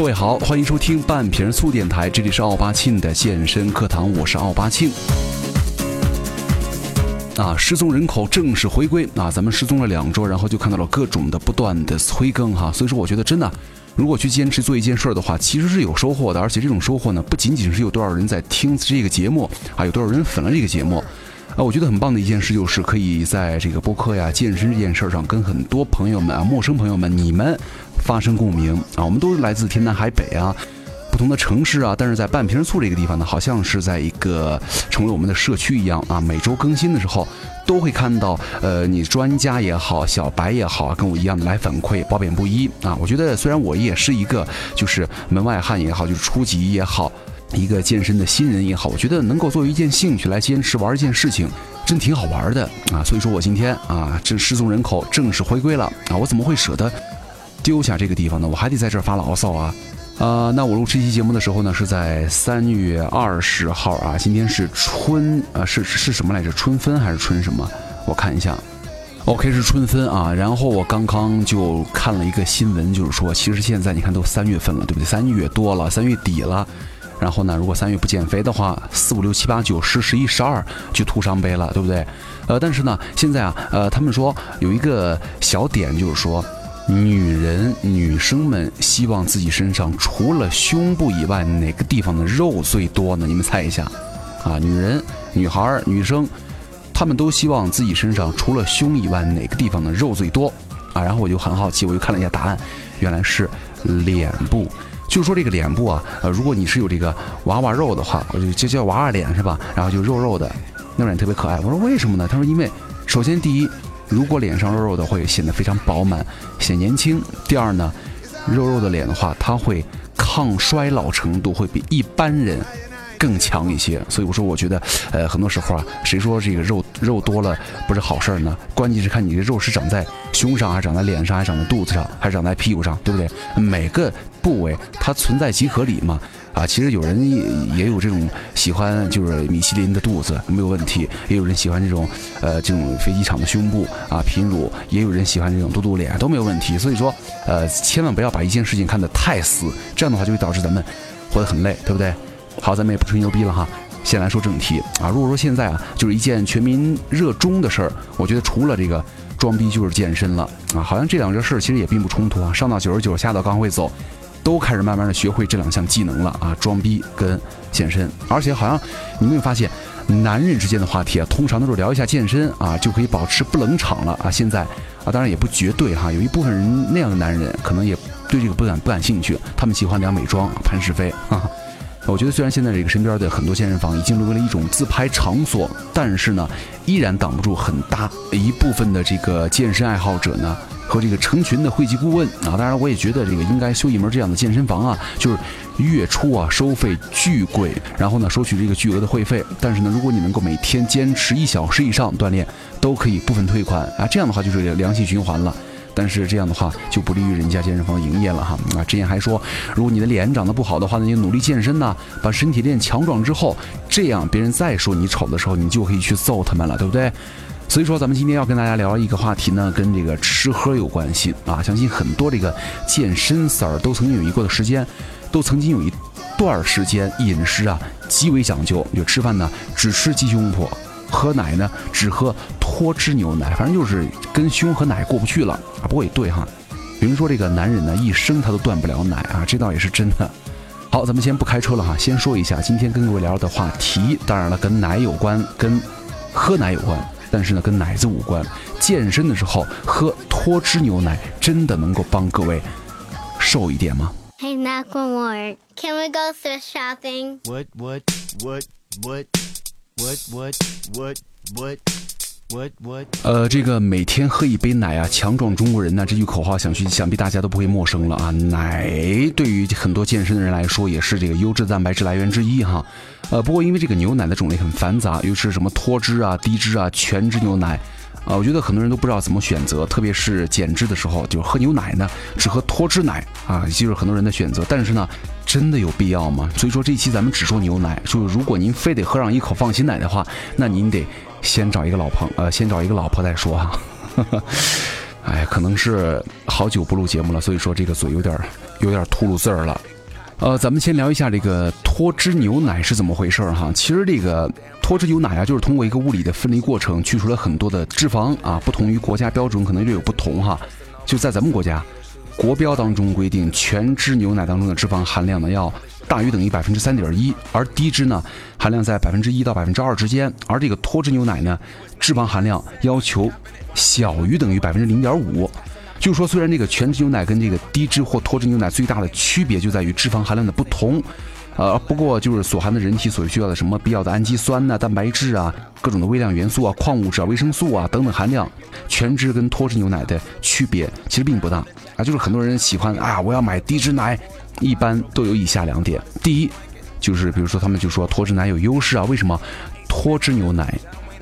各位好，欢迎收听半瓶醋电台，这里是奥巴庆的健身课堂，我是奥巴庆。啊，失踪人口正式回归啊！咱们失踪了两周，然后就看到了各种的不断的催更哈，所以说我觉得真的，如果去坚持做一件事儿的话，其实是有收获的，而且这种收获呢，不仅仅是有多少人在听这个节目啊，有多少人粉了这个节目啊，我觉得很棒的一件事就是可以在这个播客呀、健身这件事上跟很多朋友们啊、陌生朋友们你们发生共鸣啊，我们都是来自天南海北啊。不同的城市啊，但是在半瓶醋这个地方呢，好像是在一个成为我们的社区一样啊。每周更新的时候，都会看到呃，你专家也好，小白也好，跟我一样的来反馈，褒贬不一啊。我觉得虽然我也是一个就是门外汉也好，就是初级也好，一个健身的新人也好，我觉得能够作为一件兴趣来坚持玩一件事情，真挺好玩的啊。所以说我今天啊，这失踪人口正式回归了啊，我怎么会舍得丢下这个地方呢？我还得在这儿发牢骚啊。呃，那我录这期节目的时候呢，是在三月二十号啊。今天是春，呃，是是什么来着？春分还是春什么？我看一下。OK，是春分啊。然后我刚刚就看了一个新闻，就是说，其实现在你看都三月份了，对不对？三月多了，三月底了。然后呢，如果三月不减肥的话，四五六七八九十十一十二就徒伤悲了，对不对？呃，但是呢，现在啊，呃，他们说有一个小点，就是说。女人、女生们希望自己身上除了胸部以外，哪个地方的肉最多呢？你们猜一下，啊，女人、女孩、女生，她们都希望自己身上除了胸以外，哪个地方的肉最多？啊，然后我就很好奇，我就看了一下答案，原来是脸部。就说这个脸部啊，呃，如果你是有这个娃娃肉的话，我就就叫娃娃脸是吧？然后就肉肉的，那脸特别可爱。我说为什么呢？他说因为首先第一。如果脸上肉肉的，会显得非常饱满，显年轻。第二呢，肉肉的脸的话，它会抗衰老程度会比一般人更强一些。所以我说，我觉得，呃，很多时候啊，谁说这个肉肉多了不是好事儿呢？关键是看你这肉是长在胸上，还是长在脸上，还是长在肚子上，还是长在屁股上，对不对？每个部位它存在即合理嘛。啊，其实有人也也有这种喜欢，就是米其林的肚子没有问题；也有人喜欢这种，呃，这种飞机场的胸部啊，平乳；也有人喜欢这种嘟嘟脸，都没有问题。所以说，呃，千万不要把一件事情看得太死，这样的话就会导致咱们活得很累，对不对？好，咱们也不吹牛逼了哈，先来说正题啊。如果说现在啊，就是一件全民热衷的事儿，我觉得除了这个装逼就是健身了啊。好像这两件事儿其实也并不冲突啊，上到九十九，下到刚会走。都开始慢慢的学会这两项技能了啊，装逼跟健身，而且好像你没有发现，男人之间的话题啊，通常都是聊一下健身啊，就可以保持不冷场了啊。现在啊，当然也不绝对哈，有一部分人那样的男人可能也对这个不感不感兴趣，他们喜欢聊美妆、潘是非啊。我觉得虽然现在这个身边的很多健身房已经沦为了一种自拍场所，但是呢，依然挡不住很大一部分的这个健身爱好者呢。和这个成群的会籍顾问啊，当然我也觉得这个应该修一门这样的健身房啊，就是月初啊收费巨贵，然后呢收取这个巨额的会费，但是呢，如果你能够每天坚持一小时以上锻炼，都可以部分退款啊，这样的话就是良性循环了。但是这样的话就不利于人家健身房营业了哈啊！之前还说，如果你的脸长得不好的话，那就努力健身呐，把身体练强壮之后，这样别人再说你丑的时候，你就可以去揍他们了，对不对？所以说，咱们今天要跟大家聊一个话题呢，跟这个吃喝有关系啊。相信很多这个健身色儿都曾经有一过的时间，都曾经有一段时间饮食啊极为讲究，就吃饭呢只吃鸡胸脯，喝奶呢只喝脱脂牛奶，反正就是跟胸和奶过不去了啊。不过也对哈，有人说这个男人呢一生他都断不了奶啊，这倒也是真的。好，咱们先不开车了哈，先说一下今天跟各位聊的话题，当然了，跟奶有关，跟喝奶有关。但是呢，跟奶子无关。健身的时候喝脱脂牛奶，真的能够帮各位瘦一点吗？Hey, Macklemore, can we go thrift shopping? What, what, what, what, what, what, what, what? 呃，这个每天喝一杯奶啊，强壮中国人呢，这句口号想去，想必大家都不会陌生了啊。奶对于很多健身的人来说，也是这个优质蛋白质来源之一哈。呃，不过因为这个牛奶的种类很繁杂，又是什么脱脂啊、低脂啊、全脂牛奶啊，我觉得很多人都不知道怎么选择，特别是减脂的时候，就喝牛奶呢，只喝脱脂奶啊，就是很多人的选择。但是呢，真的有必要吗？所以说这期咱们只说牛奶，就是如果您非得喝上一口放心奶的话，那您得。先找一个老朋，呃，先找一个老婆再说哈。哎，可能是好久不录节目了，所以说这个嘴有点有点秃噜字儿了。呃，咱们先聊一下这个脱脂牛奶是怎么回事儿哈。其实这个脱脂牛奶啊，就是通过一个物理的分离过程，去除了很多的脂肪啊。不同于国家标准，可能略有不同哈。就在咱们国家，国标当中规定，全脂牛奶当中的脂肪含量呢要大于等于百分之三点一，而低脂呢含量在百分之一到百分之二之间。而这个脱脂牛奶呢，脂肪含量要求小于等于百分之零点五。就说，虽然这个全脂牛奶跟这个低脂或脱脂牛奶最大的区别就在于脂肪含量的不同，呃，不过就是所含的人体所需要的什么必要的氨基酸呐、蛋白质啊、各种的微量元素啊、矿物质啊、维生素啊等等含量，全脂跟脱脂牛奶的区别其实并不大啊。就是很多人喜欢啊，我要买低脂奶，一般都有以下两点：第一，就是比如说他们就说脱脂奶有优势啊，为什么？脱脂牛奶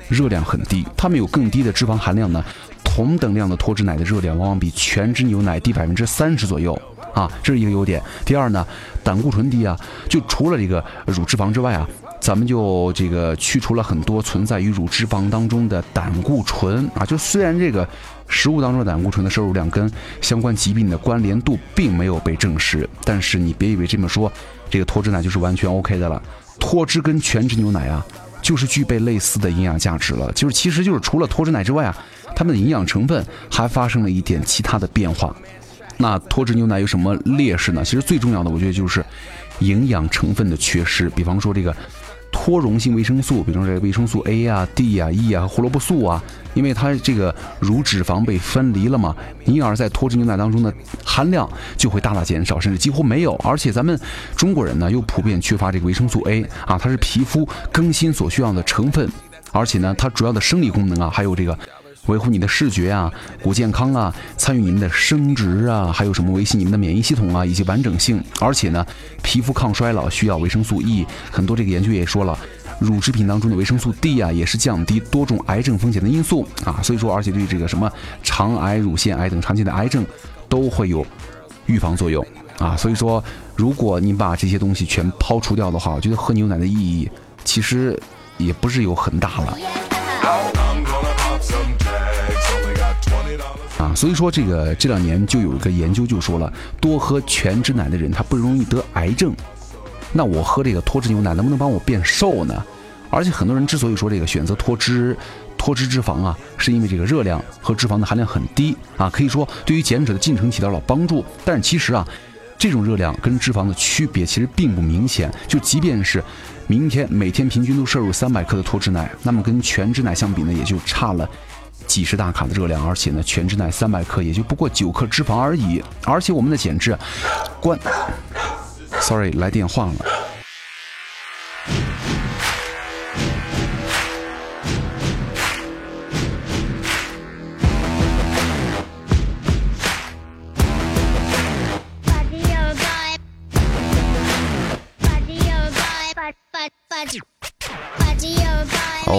热量很低，它们有更低的脂肪含量呢？同等量的脱脂奶的热量往往比全脂牛奶低百分之三十左右啊，这是一个优点。第二呢，胆固醇低啊，就除了这个乳脂肪之外啊，咱们就这个去除了很多存在于乳脂肪当中的胆固醇啊。就虽然这个食物当中的胆固醇的摄入量跟相关疾病的关联度并没有被证实，但是你别以为这么说，这个脱脂奶就是完全 OK 的了。脱脂跟全脂牛奶啊，就是具备类似的营养价值了。就是其实就是除了脱脂奶之外啊。它们的营养成分还发生了一点其他的变化。那脱脂牛奶有什么劣势呢？其实最重要的，我觉得就是营养成分的缺失。比方说这个脱溶性维生素，比方说这个维生素 A 啊、D 啊、E 啊、胡萝卜素啊，因为它这个乳脂肪被分离了嘛，因而在脱脂牛奶当中的含量就会大大减少，甚至几乎没有。而且咱们中国人呢，又普遍缺乏这个维生素 A 啊，它是皮肤更新所需要的成分，而且呢，它主要的生理功能啊，还有这个。维护你的视觉啊，骨健康啊，参与你们的生殖啊，还有什么维系你们的免疫系统啊，以及完整性。而且呢，皮肤抗衰老需要维生素 E，很多这个研究也说了，乳制品当中的维生素 D 啊，也是降低多种癌症风险的因素啊。所以说，而且对这个什么肠癌、乳腺癌等常见的癌症都会有预防作用啊。所以说，如果你把这些东西全抛除掉的话，我觉得喝牛奶的意义其实也不是有很大了。啊，所以说这个这两年就有一个研究就说了，多喝全脂奶的人他不容易得癌症。那我喝这个脱脂牛奶能不能帮我变瘦呢？而且很多人之所以说这个选择脱脂脱脂脂肪啊，是因为这个热量和脂肪的含量很低啊，可以说对于减脂的进程起到了帮助。但是其实啊，这种热量跟脂肪的区别其实并不明显。就即便是明天每天平均都摄入三百克的脱脂奶，那么跟全脂奶相比呢，也就差了。几十大卡的热量，而且呢，全脂奶三百克也就不过九克脂肪而已。而且我们的减脂，关，sorry，来电话了。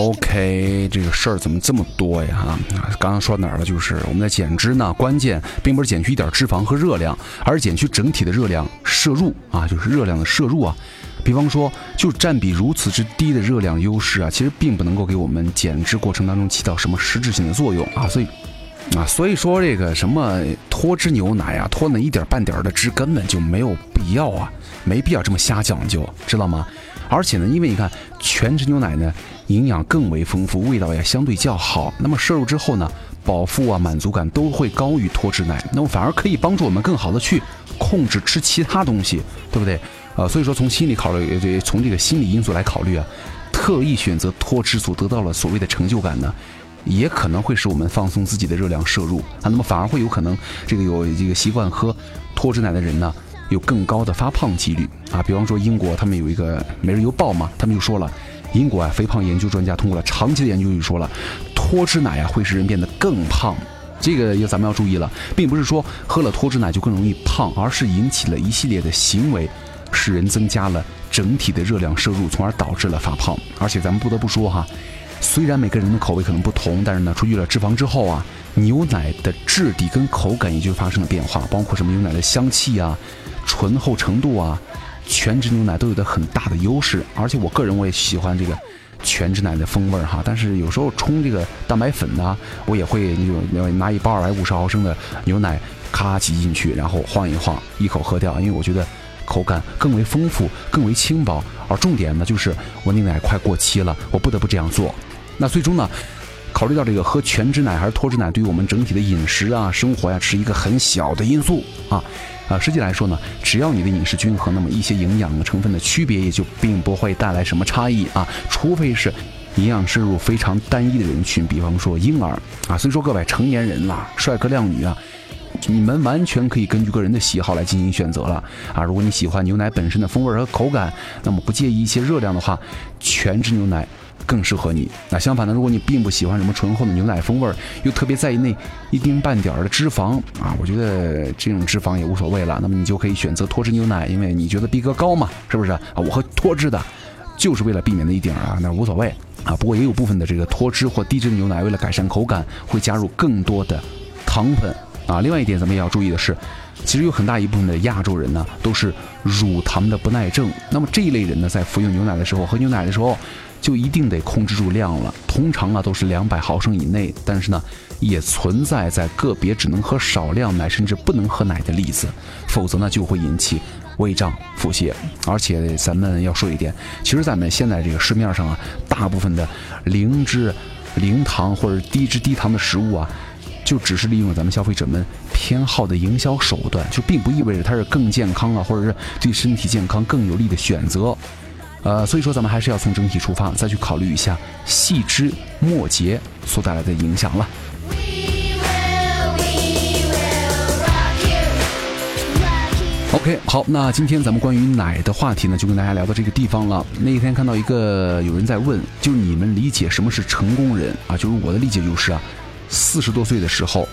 OK，这个事儿怎么这么多呀？哈，刚刚说哪儿了？就是我们在减脂呢，关键并不是减去一点脂肪和热量，而是减去整体的热量摄入啊，就是热量的摄入啊。比方说，就占比如此之低的热量优势啊，其实并不能够给我们减脂过程当中起到什么实质性的作用啊。所以，啊，所以说这个什么脱脂牛奶啊，脱那一点半点的脂根本就没有必要啊，没必要这么瞎讲究，知道吗？而且呢，因为你看全脂牛奶呢。营养更为丰富，味道也相对较好。那么摄入之后呢，饱腹啊，满足感都会高于脱脂奶。那么反而可以帮助我们更好的去控制吃其他东西，对不对？呃，所以说从心理考虑，从这个心理因素来考虑啊，特意选择脱脂所得到了所谓的成就感呢，也可能会使我们放松自己的热量摄入啊。那么反而会有可能这个有这个习惯喝脱脂奶的人呢，有更高的发胖几率啊。比方说英国他们有一个《每日邮报》嘛，他们就说了。英国啊，肥胖研究专家通过了长期的研究就说了，脱脂奶啊会使人变得更胖。这个也咱们要注意了，并不是说喝了脱脂奶就更容易胖，而是引起了一系列的行为，使人增加了整体的热量摄入，从而导致了发胖。而且咱们不得不说哈，虽然每个人的口味可能不同，但是呢，除去了脂肪之后啊，牛奶的质地跟口感也就发生了变化，包括什么牛奶的香气啊、醇厚程度啊。全脂牛奶都有的很大的优势，而且我个人我也喜欢这个全脂奶的风味儿哈。但是有时候冲这个蛋白粉呢，我也会那种拿一包二百五十毫升的牛奶，咔挤进去，然后晃一晃，一口喝掉，因为我觉得口感更为丰富，更为轻薄。而重点呢，就是我那奶快过期了，我不得不这样做。那最终呢？考虑到这个喝全脂奶还是脱脂奶，对于我们整体的饮食啊、生活呀，是一个很小的因素啊啊。实际来说呢，只要你的饮食均衡，那么一些营养成分的区别也就并不会带来什么差异啊。除非是营养摄入非常单一的人群，比方说婴儿啊。所以说各位成年人啦，帅哥靓女啊，你们完全可以根据个人的喜好来进行选择了啊。如果你喜欢牛奶本身的风味和口感，那么不介意一些热量的话，全脂牛奶。更适合你。那相反呢，如果你并不喜欢什么醇厚的牛奶风味儿，又特别在意那一丁半点儿的脂肪啊，我觉得这种脂肪也无所谓了。那么你就可以选择脱脂牛奶，因为你觉得逼格高嘛，是不是啊？我喝脱脂的，就是为了避免那一点啊，那无所谓啊。不过也有部分的这个脱脂或低脂的牛奶，为了改善口感，会加入更多的糖分啊。另外一点，咱们也要注意的是，其实有很大一部分的亚洲人呢，都是乳糖的不耐症。那么这一类人呢，在服用牛奶的时候，喝牛奶的时候。就一定得控制住量了，通常啊都是两百毫升以内，但是呢，也存在在个别只能喝少量奶甚至不能喝奶的例子，否则呢就会引起胃胀、腹泻。而且咱们要说一点，其实咱们现在这个市面上啊，大部分的零脂、零糖或者低脂低糖的食物啊，就只是利用咱们消费者们偏好的营销手段，就并不意味着它是更健康啊，或者是对身体健康更有利的选择。呃，所以说咱们还是要从整体出发，再去考虑一下细枝末节所带来的影响了。OK，好，那今天咱们关于奶的话题呢，就跟大家聊到这个地方了。那一天看到一个有人在问，就是你们理解什么是成功人啊？就是我的理解就是啊，四十多岁的时候，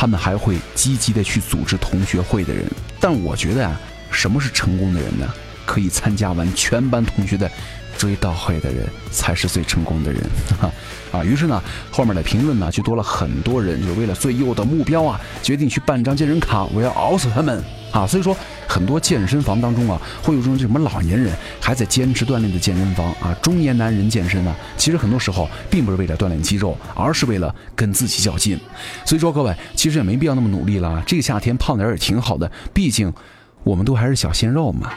他们还会积极的去组织同学会的人。但我觉得啊，什么是成功的人呢？可以参加完全班同学的追悼会的人，才是最成功的人哈 啊！于是呢，后面的评论呢就多了很多人，就为了最右的目标啊，决定去办张健身卡，我要熬死他们啊！所以说，很多健身房当中啊，会有这种什么老年人还在坚持锻炼的健身房啊，中年男人健身呢，其实很多时候并不是为了锻炼肌肉，而是为了跟自己较劲。所以说，各位其实也没必要那么努力了，这个夏天胖点也挺好的，毕竟我们都还是小鲜肉嘛。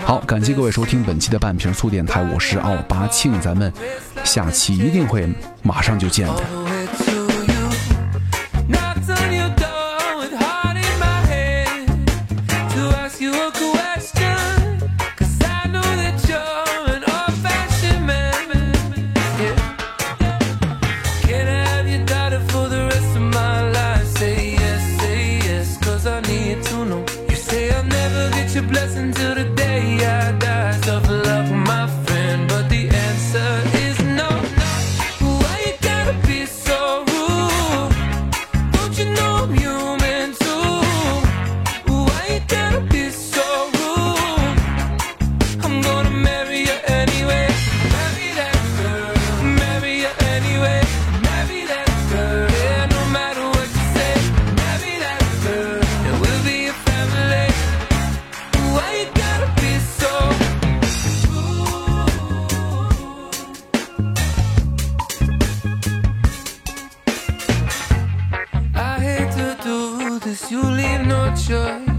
好，感谢各位收听本期的半瓶醋电台，我是奥巴庆，咱们下期一定会马上就见的。choice.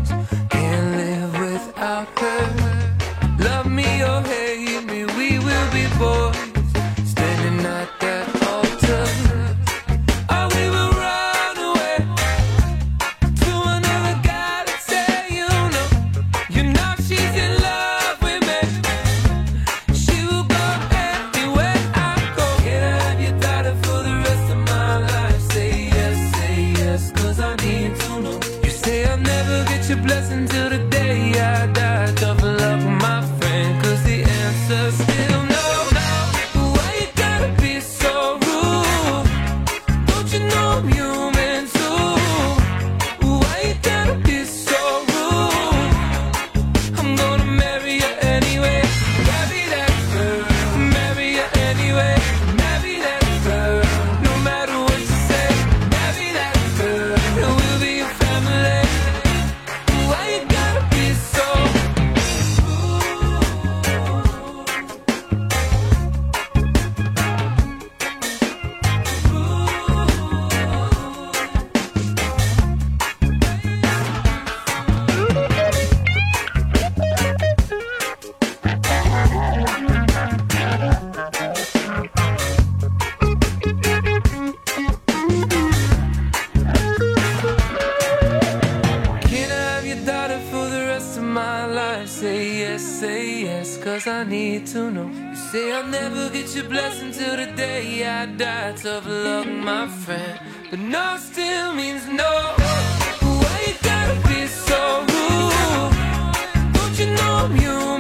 I need to know. You say I'll never get your blessing till the day I die. Tough luck, my friend. But no still means no. Why you gotta be so rude? Don't you know I'm human?